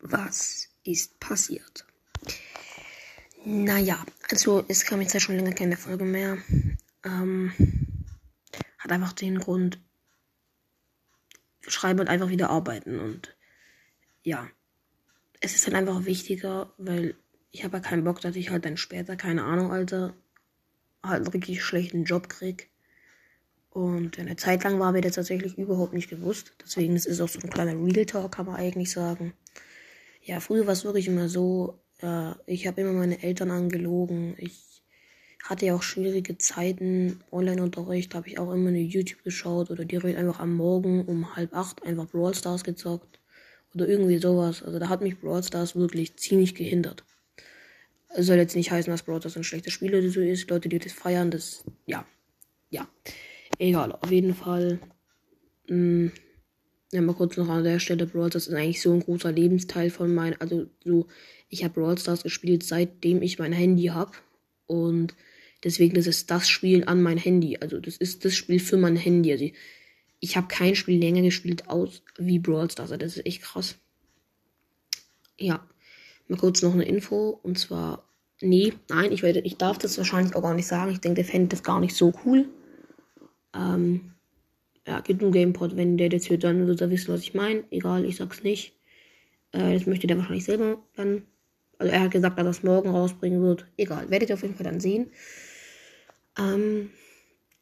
was ist passiert? Naja, also es kam jetzt ja schon länger keine Folge mehr. Ähm, hat einfach den Grund, schreiben und einfach wieder arbeiten. Und ja, es ist halt einfach wichtiger, weil ich habe ja keinen Bock, dass ich halt dann später, keine Ahnung, Alter, halt einen richtig schlechten Job krieg. Und eine Zeit lang war mir das tatsächlich überhaupt nicht gewusst. Deswegen ist es auch so ein kleiner Real Talk, kann man eigentlich sagen. Ja, früher war es wirklich immer so, äh, ich habe immer meine Eltern angelogen. Ich hatte ja auch schwierige Zeiten. Online-Unterricht habe ich auch immer eine YouTube geschaut oder direkt einfach am Morgen um halb acht einfach Brawl Stars gezockt. Oder irgendwie sowas. Also da hat mich Brawl Stars wirklich ziemlich gehindert. Es soll jetzt nicht heißen, dass Brawl Stars ein schlechtes Spiel oder so ist. Leute, die das feiern, das, ja. Ja. Egal, auf jeden Fall. Mh, hm, ja, mal kurz noch an der Stelle, Brawl Stars ist eigentlich so ein großer Lebensteil von meinem, also so, ich habe Brawl Stars gespielt, seitdem ich mein Handy habe. Und deswegen, das ist das Spiel an mein Handy. Also das ist das Spiel für mein Handy. Also ich habe kein Spiel länger gespielt aus wie Brawl Stars. Das ist echt krass. Ja, mal kurz noch eine Info. Und zwar, nee, nein, ich, werde, ich darf das wahrscheinlich auch gar nicht sagen. Ich denke, der fände das gar nicht so cool. Ähm, ja, gibt einen Gamepod. Wenn der das hört, dann wird er wissen, was ich meine. Egal, ich sag's nicht. Äh, das möchte der wahrscheinlich selber dann. Also er hat gesagt, dass er es morgen rausbringen wird. Egal, werdet ihr auf jeden Fall dann sehen. Ähm,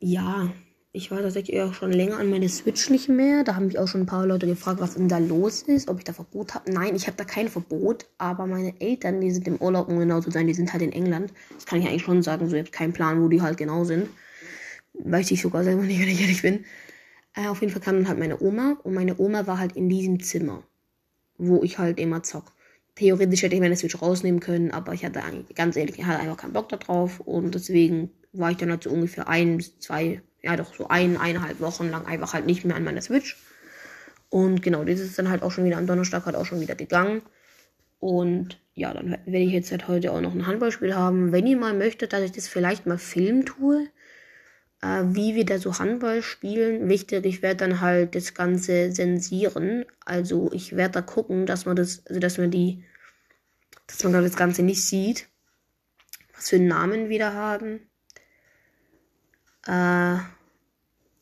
ja, ich war tatsächlich auch schon länger an meine Switch nicht mehr. Da haben mich auch schon ein paar Leute gefragt, was denn da los ist, ob ich da Verbot habe. Nein, ich habe da kein Verbot, aber meine Eltern, die sind im Urlaub, um genau zu sein, die sind halt in England. Das kann ich eigentlich schon sagen, so ich habe keinen Plan, wo die halt genau sind. Weiß ich sogar selber nicht, wenn ich ehrlich bin. Äh, auf jeden Fall kam dann halt meine Oma und meine Oma war halt in diesem Zimmer, wo ich halt immer zock. Theoretisch hätte ich meine Switch rausnehmen können, aber ich hatte ganz ehrlich, ich hatte einfach keinen Bock darauf und deswegen war ich dann halt so ungefähr ein zwei ja doch so ein, eineinhalb Wochen lang einfach halt nicht mehr an meiner Switch. Und genau, das ist dann halt auch schon wieder am Donnerstag halt auch schon wieder gegangen. Und ja, dann werde ich jetzt halt heute auch noch ein Handballspiel haben. Wenn ihr mal möchtet, dass ich das vielleicht mal filmen tue, äh, wie wir da so Handball spielen. Wichtig, ich werde dann halt das Ganze zensieren. Also ich werde da gucken, dass man das, also dass man die, dass man das Ganze nicht sieht. Was für einen Namen wir da haben. Äh,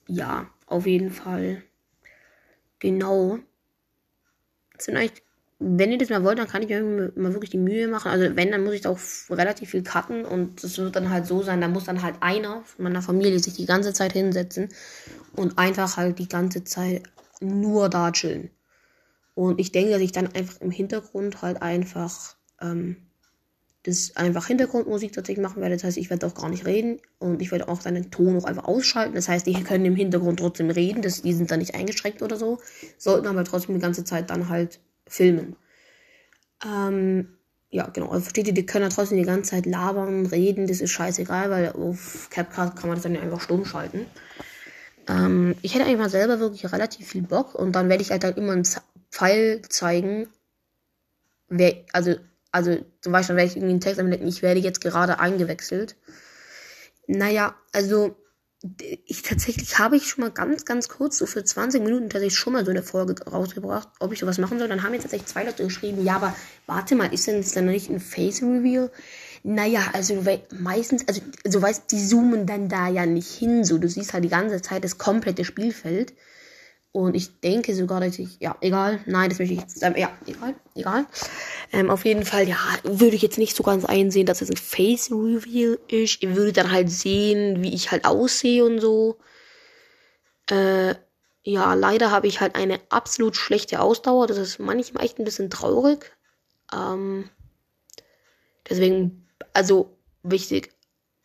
ja, auf jeden Fall. Genau. Das sind eigentlich, wenn ihr das mal wollt, dann kann ich mir mal wirklich die Mühe machen. Also wenn, dann muss ich da auch relativ viel cutten und das wird dann halt so sein, da muss dann halt einer von meiner Familie sich die ganze Zeit hinsetzen und einfach halt die ganze Zeit nur da chillen. Und ich denke, dass ich dann einfach im Hintergrund halt einfach ähm, das einfach Hintergrundmusik tatsächlich machen werde. Das heißt, ich werde auch gar nicht reden und ich werde auch seinen Ton auch einfach ausschalten. Das heißt, die können im Hintergrund trotzdem reden, das, die sind dann nicht eingeschränkt oder so, sollten aber trotzdem die ganze Zeit dann halt filmen. Ähm, ja, genau. Also versteht ihr, die können ja trotzdem die ganze Zeit labern, reden, das ist scheißegal, weil auf CapCut kann man das dann ja einfach stumm schalten. Ähm, ich hätte eigentlich mal selber wirklich relativ viel Bock und dann werde ich halt, halt immer einen Pfeil zeigen, wer, also also zum Beispiel, wenn ich irgendwie einen Text anwende, ich werde jetzt gerade eingewechselt. Naja, also ich tatsächlich habe ich schon mal ganz, ganz kurz, so für 20 Minuten tatsächlich schon mal so eine Folge rausgebracht, ob ich sowas machen soll. Dann haben jetzt tatsächlich zwei Leute geschrieben, ja, aber warte mal, ist denn das dann nicht ein Face-Reveal? Naja, also meistens, also so weißt, die zoomen dann da ja nicht hin, so du siehst halt die ganze Zeit das komplette Spielfeld. Und ich denke sogar, dass ich, ja, egal, nein, das möchte ich jetzt, ja, egal, egal. Ähm, auf jeden Fall, ja, würde ich jetzt nicht so ganz einsehen, dass es ein Face Reveal ist. Ihr würdet dann halt sehen, wie ich halt aussehe und so. Äh, ja, leider habe ich halt eine absolut schlechte Ausdauer. Das ist manchmal echt ein bisschen traurig. Ähm, deswegen, also wichtig,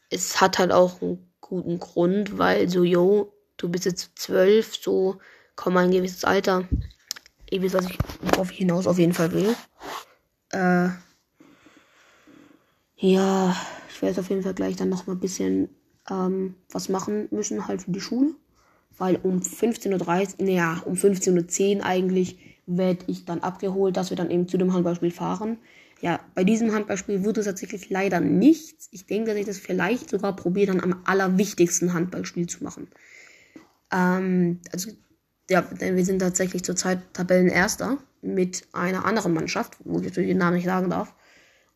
es hat halt auch einen guten Grund, weil so, yo, du bist jetzt zwölf, so komm ein gewisses Alter. Ihr wisst, was ich, worauf hinaus auf jeden Fall will. Äh, ja, ich werde auf jeden Fall gleich dann noch mal ein bisschen ähm, was machen müssen, halt für die Schule. Weil um 15.30 Uhr, naja, um 15.10 Uhr eigentlich werde ich dann abgeholt, dass wir dann eben zu dem Handballspiel fahren. Ja, bei diesem Handballspiel wird es tatsächlich leider nichts. Ich denke, dass ich das vielleicht sogar probiere, dann am allerwichtigsten Handballspiel zu machen. Ähm, also ja, denn wir sind tatsächlich zurzeit Tabellenerster. mit einer anderen Mannschaft, wo ich natürlich den Namen nicht sagen darf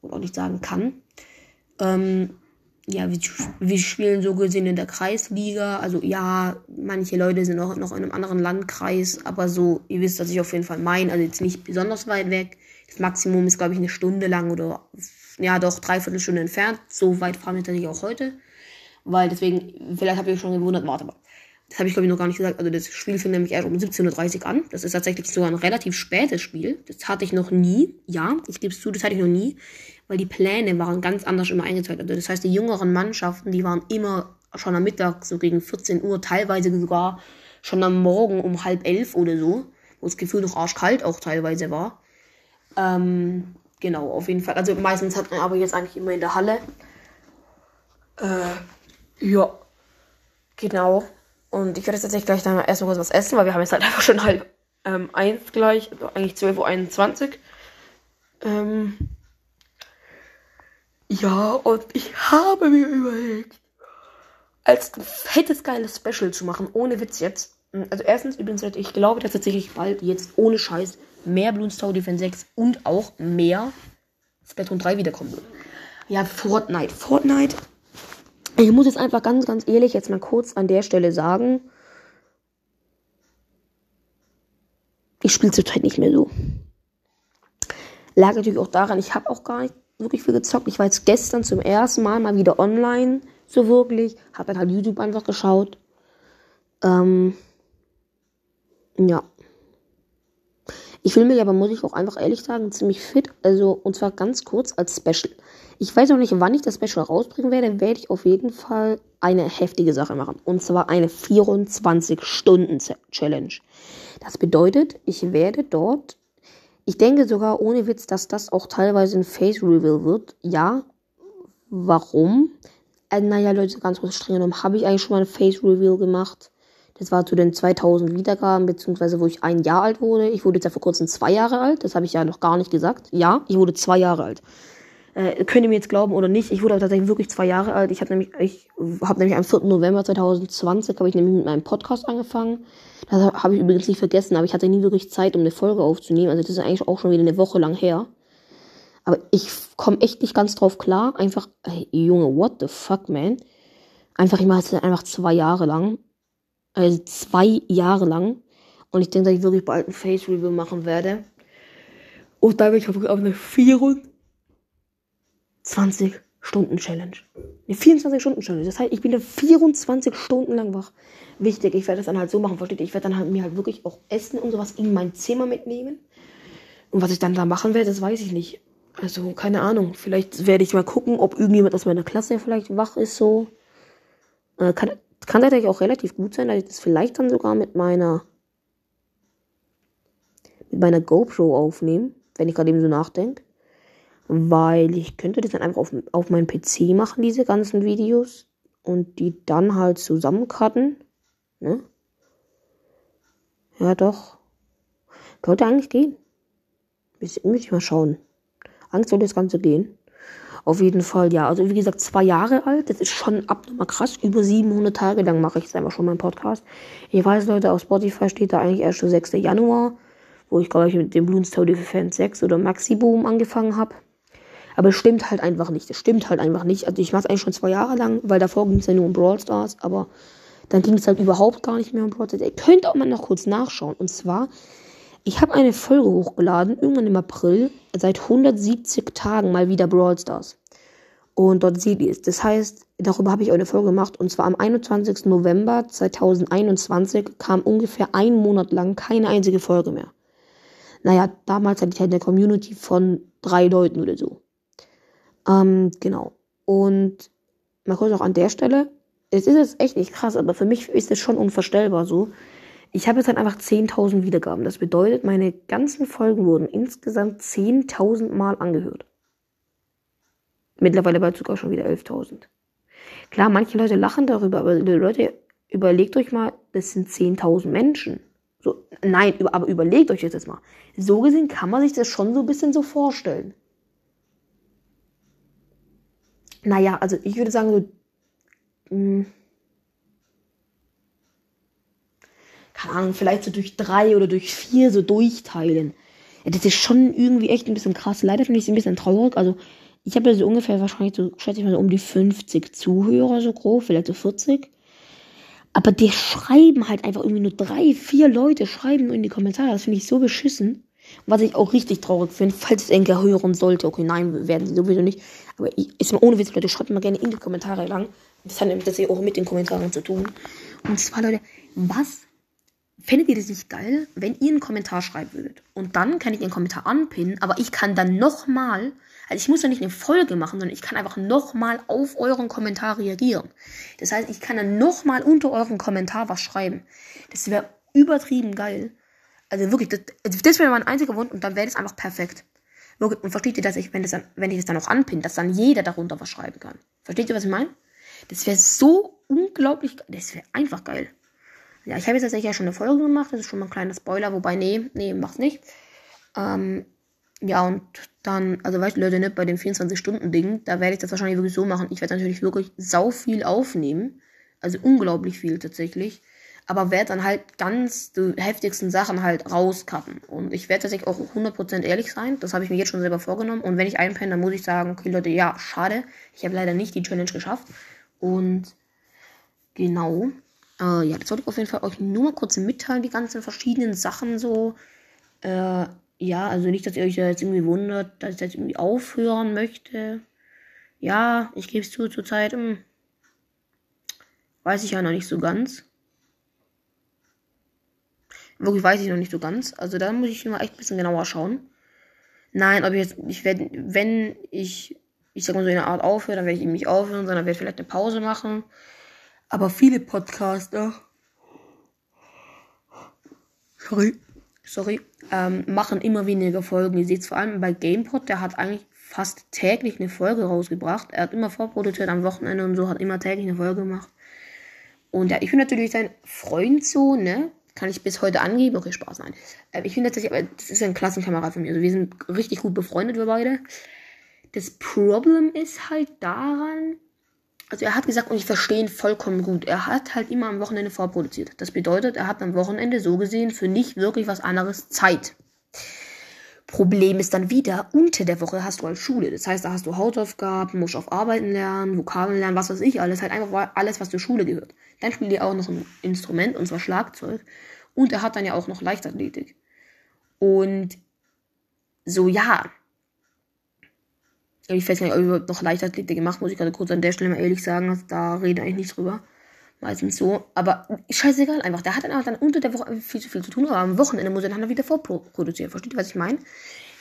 und auch nicht sagen kann. Ähm, ja, wir, wir spielen so gesehen in der Kreisliga. Also ja, manche Leute sind auch noch in einem anderen Landkreis, aber so, ihr wisst, dass ich auf jeden Fall meine, also jetzt nicht besonders weit weg. Das Maximum ist, glaube ich, eine Stunde lang oder ja doch dreiviertel Stunde entfernt. So weit fahren wir tatsächlich auch heute. Weil deswegen, vielleicht habt ihr euch schon gewundert, warte mal. Das habe ich, glaube ich, noch gar nicht gesagt. Also das Spiel fängt nämlich erst um 17.30 Uhr an. Das ist tatsächlich sogar ein relativ spätes Spiel. Das hatte ich noch nie. Ja, ich gebe es zu, das hatte ich noch nie weil die Pläne waren ganz anders immer eingeteilt. Also das heißt, die jüngeren Mannschaften, die waren immer schon am Mittag, so gegen 14 Uhr, teilweise sogar schon am Morgen um halb elf oder so, wo das Gefühl noch arschkalt auch teilweise war. Ähm, genau, auf jeden Fall. Also meistens hat man aber jetzt eigentlich immer in der Halle. Äh, ja, genau. Und ich werde jetzt tatsächlich gleich dann erst noch was essen, weil wir haben jetzt halt einfach schon halb ähm, eins gleich, also eigentlich 12.21 Uhr. Ähm, ja, und ich habe mir überlegt, als fettes, geiles Special zu machen, ohne Witz jetzt. Also erstens, übrigens, ich glaube, dass tatsächlich bald jetzt ohne Scheiß mehr Bloons Tower Defense 6 und auch mehr Splatoon 3 wiederkommen wird. Ja, Fortnite. Fortnite. Ich muss jetzt einfach ganz, ganz ehrlich jetzt mal kurz an der Stelle sagen. Ich spiele zurzeit nicht mehr so. Lag natürlich auch daran, ich habe auch gar nicht wirklich viel gezockt. Ich war jetzt gestern zum ersten Mal mal wieder online, so wirklich. Hab dann halt YouTube einfach geschaut. Ähm, ja. Ich fühle mich aber, muss ich auch einfach ehrlich sagen, ziemlich fit. Also, und zwar ganz kurz als Special. Ich weiß noch nicht, wann ich das Special rausbringen werde. Werde ich auf jeden Fall eine heftige Sache machen. Und zwar eine 24-Stunden-Challenge. Das bedeutet, ich werde dort ich denke sogar ohne Witz, dass das auch teilweise ein Face Reveal wird. Ja. Warum? Äh, naja, Leute, ganz kurz streng genommen, habe ich eigentlich schon mal ein Face Reveal gemacht. Das war zu den 2000 Wiedergaben, beziehungsweise wo ich ein Jahr alt wurde. Ich wurde jetzt ja vor kurzem zwei Jahre alt. Das habe ich ja noch gar nicht gesagt. Ja, ich wurde zwei Jahre alt. Äh, könnt ihr mir jetzt glauben oder nicht? Ich wurde aber tatsächlich wirklich zwei Jahre alt. Ich habe nämlich, ich habe nämlich am 4. November 2020 habe ich nämlich mit meinem Podcast angefangen. Das habe ich übrigens nicht vergessen, aber ich hatte nie wirklich Zeit, um eine Folge aufzunehmen. Also das ist eigentlich auch schon wieder eine Woche lang her. Aber ich komme echt nicht ganz drauf klar. Einfach, ey, Junge, what the fuck, man? Einfach, ich mache es einfach zwei Jahre lang. Also zwei Jahre lang. Und ich denke, dass ich wirklich bald ein Face Review machen werde. Und da bin ich auf eine 24 Stunden Challenge. Eine 24 Stunden Challenge. Das heißt, ich bin da 24 Stunden lang wach wichtig. Ich werde das dann halt so machen, versteht ihr? Ich werde dann halt mir halt wirklich auch Essen und sowas in mein Zimmer mitnehmen. Und was ich dann da machen werde, das weiß ich nicht. Also, keine Ahnung. Vielleicht werde ich mal gucken, ob irgendjemand aus meiner Klasse vielleicht wach ist, so. Äh, kann, kann tatsächlich auch relativ gut sein, dass ich das vielleicht dann sogar mit meiner, mit meiner GoPro aufnehme, wenn ich gerade eben so nachdenke. Weil ich könnte das dann einfach auf, auf meinen PC machen, diese ganzen Videos. Und die dann halt zusammencutten. Ne? Ja, doch. Könnte eigentlich gehen. Müsste ich mal schauen. Angst sollte das Ganze gehen. Auf jeden Fall, ja. Also, wie gesagt, zwei Jahre alt. Das ist schon abnormal krass. Über 700 Tage lang mache ich jetzt einfach schon meinen Podcast. Ich weiß, Leute, auf Spotify steht da eigentlich erst der 6. Januar, wo ich, glaube ich, mit dem Bloons Tower Defense 6 oder Maxi Boom angefangen habe. Aber es stimmt halt einfach nicht. Es stimmt halt einfach nicht. Also, ich mache es eigentlich schon zwei Jahre lang, weil davor ging es ja nur um Brawl Stars. Aber dann ging es halt überhaupt gar nicht mehr um Brawl Stars. Ihr könnt auch mal noch kurz nachschauen. Und zwar, ich habe eine Folge hochgeladen, irgendwann im April, seit 170 Tagen mal wieder Brawl Stars. Und dort seht ihr es. Das heißt, darüber habe ich auch eine Folge gemacht. Und zwar am 21. November 2021 kam ungefähr einen Monat lang keine einzige Folge mehr. Naja, damals hatte ich halt eine Community von drei Leuten oder so. Ähm, genau. Und mal kurz auch an der Stelle, es ist jetzt echt nicht krass, aber für mich ist es schon unvorstellbar so. Ich habe jetzt halt einfach 10.000 Wiedergaben. Das bedeutet, meine ganzen Folgen wurden insgesamt 10.000 Mal angehört. Mittlerweile bald sogar schon wieder 11.000. Klar, manche Leute lachen darüber, aber Leute, überlegt euch mal, das sind 10.000 Menschen. So, nein, aber überlegt euch jetzt mal. So gesehen kann man sich das schon so ein bisschen so vorstellen. Naja, also ich würde sagen, so hm. Ahnung, vielleicht so durch drei oder durch vier so durchteilen. Ja, das ist schon irgendwie echt ein bisschen krass. Leider finde ich es ein bisschen traurig. Also, ich habe ja so ungefähr wahrscheinlich so, schätze ich mal so um die 50 Zuhörer so grob, vielleicht so 40. Aber die schreiben halt einfach irgendwie nur drei, vier Leute schreiben in die Kommentare. Das finde ich so beschissen. Was ich auch richtig traurig finde, falls es Enker hören sollte. Okay, nein, werden sie sowieso nicht. Aber ich, ist mal ohne Witz, Leute, schreibt mal gerne in die Kommentare lang. Das hat nämlich das auch mit den Kommentaren zu tun. Und zwar, Leute, was fändet ihr das nicht geil, wenn ihr einen Kommentar schreiben würdet? Und dann kann ich den Kommentar anpinnen, aber ich kann dann nochmal, also ich muss ja nicht eine Folge machen, sondern ich kann einfach nochmal auf euren Kommentar reagieren. Das heißt, ich kann dann nochmal unter euren Kommentar was schreiben. Das wäre übertrieben geil. Also wirklich, das, also das wäre mein einziger Wunsch und dann wäre das einfach perfekt. Wirklich, und versteht ihr, dass ich, wenn, das dann, wenn ich das dann auch anpinne, dass dann jeder darunter was schreiben kann? Versteht ihr, was ich meine? Das wäre so unglaublich, das wäre einfach geil. Ja, ich habe jetzt tatsächlich ja schon eine Folge gemacht, das ist schon mal ein kleiner Spoiler, wobei, nee, nee, mach's nicht. Ähm, ja, und dann, also weißt du, Leute, nicht bei dem 24-Stunden-Ding, da werde ich das wahrscheinlich wirklich so machen. Ich werde natürlich wirklich sau viel aufnehmen. Also unglaublich viel tatsächlich aber werde dann halt ganz die heftigsten Sachen halt rauscutten. Und ich werde tatsächlich auch 100% ehrlich sein. Das habe ich mir jetzt schon selber vorgenommen. Und wenn ich einpenne, dann muss ich sagen, okay Leute, ja, schade. Ich habe leider nicht die Challenge geschafft. Und genau. Äh, ja, das wollte ich auf jeden Fall euch nur mal kurz mitteilen, die ganzen verschiedenen Sachen so. Äh, ja, also nicht, dass ihr euch da jetzt irgendwie wundert, dass ich jetzt irgendwie aufhören möchte. Ja, ich gebe es zu, zur Zeit, hm, weiß ich ja noch nicht so ganz. Wirklich weiß ich noch nicht so ganz. Also da muss ich mal echt ein bisschen genauer schauen. Nein, ob ich jetzt, ich werde, wenn ich, ich sag mal so in einer Art aufhöre, dann werde ich eben nicht aufhören, sondern werde ich vielleicht eine Pause machen. Aber viele Podcaster, sorry, sorry, ähm, machen immer weniger Folgen. Ihr seht es vor allem bei GamePod, der hat eigentlich fast täglich eine Folge rausgebracht. Er hat immer vorproduziert am Wochenende und so, hat immer täglich eine Folge gemacht. Und ja, ich bin natürlich sein Freund so, ne? Kann ich bis heute angeben? Okay, Spaß, nein. Äh, ich finde tatsächlich, das ist ein Klassenkamerad von mir. Also wir sind richtig gut befreundet, wir beide. Das Problem ist halt daran, also er hat gesagt, und ich verstehe ihn vollkommen gut, er hat halt immer am Wochenende vorproduziert. Das bedeutet, er hat am Wochenende so gesehen für nicht wirklich was anderes Zeit. Problem ist dann wieder, unter der Woche hast du halt Schule. Das heißt, da hast du Hausaufgaben, musst auf Arbeiten lernen, Vokabeln lernen, was weiß ich alles. Halt einfach alles, was zur Schule gehört. Dann spielt er auch noch ein Instrument, und zwar Schlagzeug. Und er hat dann ja auch noch Leichtathletik. Und so, ja. Ich weiß nicht, ob überhaupt noch Leichtathletik gemacht, muss ich gerade kurz an der Stelle mal ehrlich sagen. Also da rede ich nicht drüber. Meistens so. Aber scheißegal einfach. Der hat dann einfach dann unter der Woche viel zu viel zu tun, aber am Wochenende muss er dann wieder vorproduzieren. Versteht ihr, was ich meine?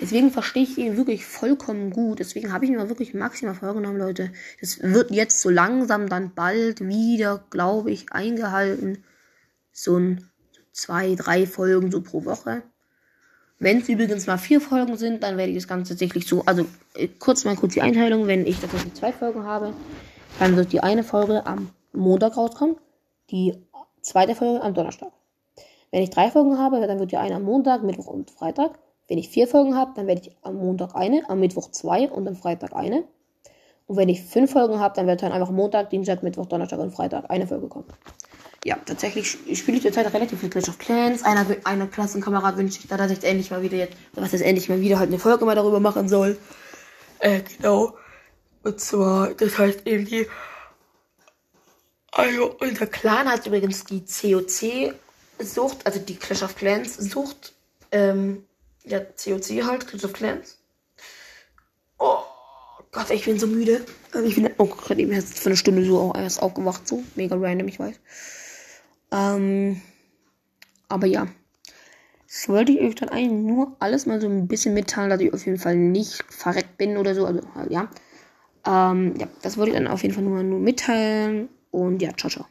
Deswegen verstehe ich ihn wirklich vollkommen gut. Deswegen habe ich mir wirklich maximal vorgenommen, Leute. Das wird jetzt so langsam dann bald wieder, glaube ich, eingehalten. So ein zwei, drei Folgen so pro Woche. Wenn es übrigens mal vier Folgen sind, dann werde ich das Ganze tatsächlich so, also äh, kurz mal kurz die Einteilung, wenn ich tatsächlich zwei Folgen habe, dann wird die eine Folge am Montag rauskommen, die zweite Folge am Donnerstag. Wenn ich drei Folgen habe, dann wird die eine am Montag, Mittwoch und Freitag. Wenn ich vier Folgen habe, dann werde ich am Montag eine, am Mittwoch zwei und am Freitag eine. Und wenn ich fünf Folgen habe, dann wird dann einfach Montag, Dienstag, Mittwoch, Donnerstag und Freitag eine Folge kommen. Ja, tatsächlich spiele ich zurzeit relativ viel Clash of Clans. Einer, einer Klassenkamerad wünscht sich da, dass ich jetzt endlich mal wieder jetzt, was jetzt endlich mal wieder halt eine Folge mal darüber machen soll. Äh, genau. Und zwar, das heißt eben die, also unser Clan hat übrigens die COC-Sucht, also die Clash of Clans-Sucht, ähm, ja, COC halt, Clash of Clans. Oh Gott, ich bin so müde. Ich bin, oh Gott, eben jetzt für eine Stunde so erst aufgewacht, so. Mega random, ich weiß. Ähm, aber ja. Das wollte ich euch dann eigentlich nur alles mal so ein bisschen mitteilen, dass ich auf jeden Fall nicht verreckt bin oder so. Also, ja. Ähm, ja, das wollte ich dann auf jeden Fall nur, nur mitteilen. Und ja, ciao, ciao.